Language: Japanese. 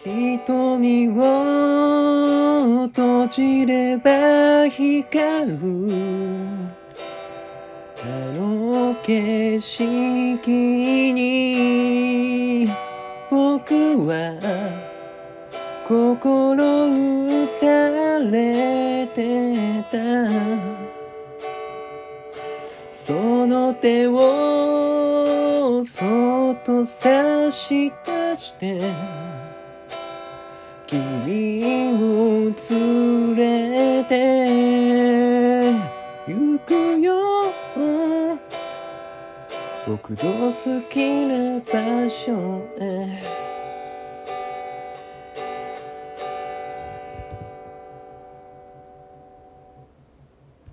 瞳を閉じれば光るあの景色に僕は心打たれてた。その手をそっと差し出して。君を連れて行くよ。僕の好きな場所へ。